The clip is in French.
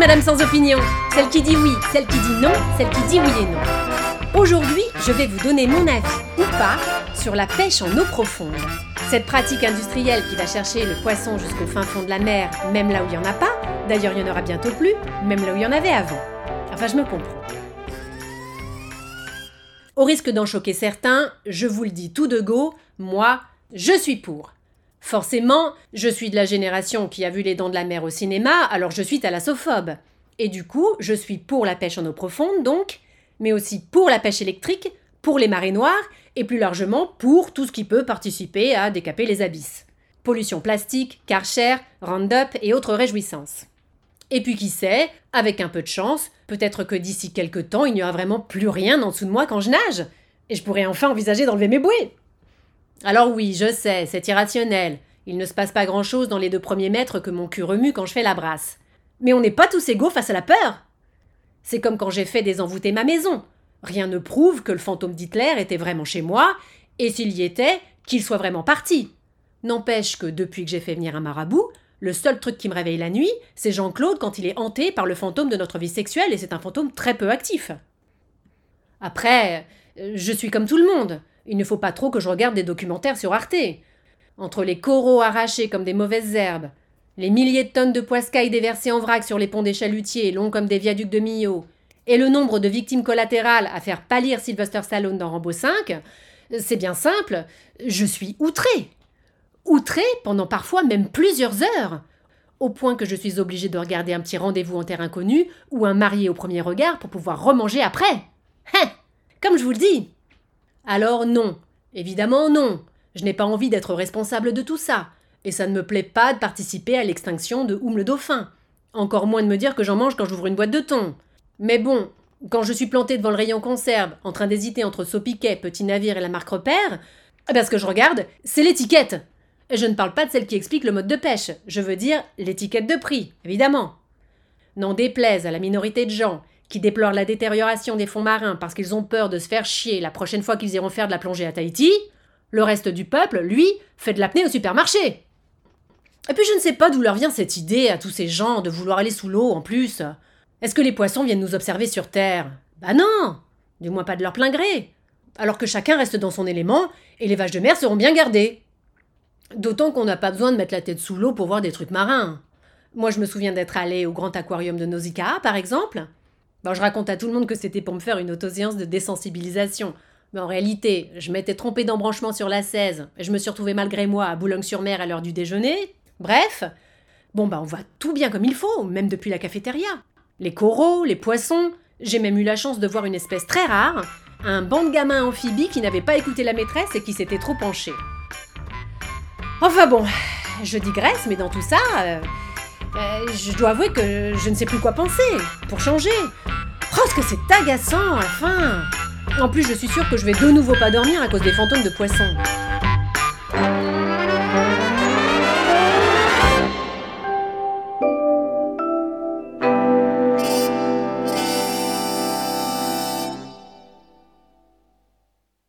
Madame sans opinion, celle qui dit oui, celle qui dit non, celle qui dit oui et non. Aujourd'hui, je vais vous donner mon avis ou pas sur la pêche en eau profonde. Cette pratique industrielle qui va chercher le poisson jusqu'au fin fond de la mer, même là où il n'y en a pas, d'ailleurs il y en aura bientôt plus, même là où il y en avait avant. Enfin, je me comprends. Au risque d'en choquer certains, je vous le dis tout de go, moi, je suis pour. Forcément, je suis de la génération qui a vu les dents de la mer au cinéma, alors je suis thalassophobe. Et du coup, je suis pour la pêche en eau profonde, donc, mais aussi pour la pêche électrique, pour les marées noires, et plus largement pour tout ce qui peut participer à décaper les abysses. Pollution plastique, karcher, Roundup et autres réjouissances. Et puis qui sait, avec un peu de chance, peut-être que d'ici quelques temps, il n'y aura vraiment plus rien en dessous de moi quand je nage, et je pourrai enfin envisager d'enlever mes bouées. Alors oui, je sais, c'est irrationnel. Il ne se passe pas grand-chose dans les deux premiers mètres que mon cul remue quand je fais la brasse. Mais on n'est pas tous égaux face à la peur. C'est comme quand j'ai fait désenvoûter ma maison. Rien ne prouve que le fantôme d'Hitler était vraiment chez moi, et s'il y était, qu'il soit vraiment parti. N'empêche que depuis que j'ai fait venir un marabout, le seul truc qui me réveille la nuit, c'est Jean-Claude quand il est hanté par le fantôme de notre vie sexuelle, et c'est un fantôme très peu actif. Après, je suis comme tout le monde. Il ne faut pas trop que je regarde des documentaires sur Arte. Entre les coraux arrachés comme des mauvaises herbes, les milliers de tonnes de poiscailles déversées en vrac sur les ponts des chalutiers, longs comme des viaducs de Millau, et le nombre de victimes collatérales à faire pâlir Sylvester Stallone dans Rambo 5, c'est bien simple, je suis outré. Outré pendant parfois même plusieurs heures, au point que je suis obligé de regarder un petit rendez-vous en terre inconnue ou un marié au premier regard pour pouvoir remanger après. Hein Comme je vous le dis, alors non, évidemment non. Je n'ai pas envie d'être responsable de tout ça. Et ça ne me plaît pas de participer à l'extinction de Oum le dauphin. Encore moins de me dire que j'en mange quand j'ouvre une boîte de thon. Mais bon, quand je suis planté devant le rayon conserve, en train d'hésiter entre Sopiquet, Petit Navire et la marque Repère, eh bien ce que je regarde, c'est l'étiquette. Et je ne parle pas de celle qui explique le mode de pêche, je veux dire l'étiquette de prix, évidemment. N'en déplaise à la minorité de gens qui déplorent la détérioration des fonds marins parce qu'ils ont peur de se faire chier la prochaine fois qu'ils iront faire de la plongée à Tahiti, le reste du peuple, lui, fait de l'apnée au supermarché. Et puis je ne sais pas d'où leur vient cette idée à tous ces gens de vouloir aller sous l'eau en plus. Est-ce que les poissons viennent nous observer sur Terre? Bah non Du moins pas de leur plein gré. Alors que chacun reste dans son élément et les vaches de mer seront bien gardées. D'autant qu'on n'a pas besoin de mettre la tête sous l'eau pour voir des trucs marins. Moi, je me souviens d'être allé au grand aquarium de Nausicaa, par exemple. Bon, je raconte à tout le monde que c'était pour me faire une autoséance de désensibilisation. Mais en réalité, je m'étais trompé d'embranchement sur la 16, et je me suis retrouvée malgré moi à Boulogne-sur-Mer à l'heure du déjeuner. Bref, bon bah on voit tout bien comme il faut, même depuis la cafétéria. Les coraux, les poissons, j'ai même eu la chance de voir une espèce très rare, un banc de gamins amphibies qui n'avait pas écouté la maîtresse et qui s'était trop penché. Enfin bon, je digresse, mais dans tout ça, euh, euh, je dois avouer que je ne sais plus quoi penser, pour changer. Oh, ce que c'est agaçant, enfin En plus, je suis sûre que je vais de nouveau pas dormir à cause des fantômes de poissons.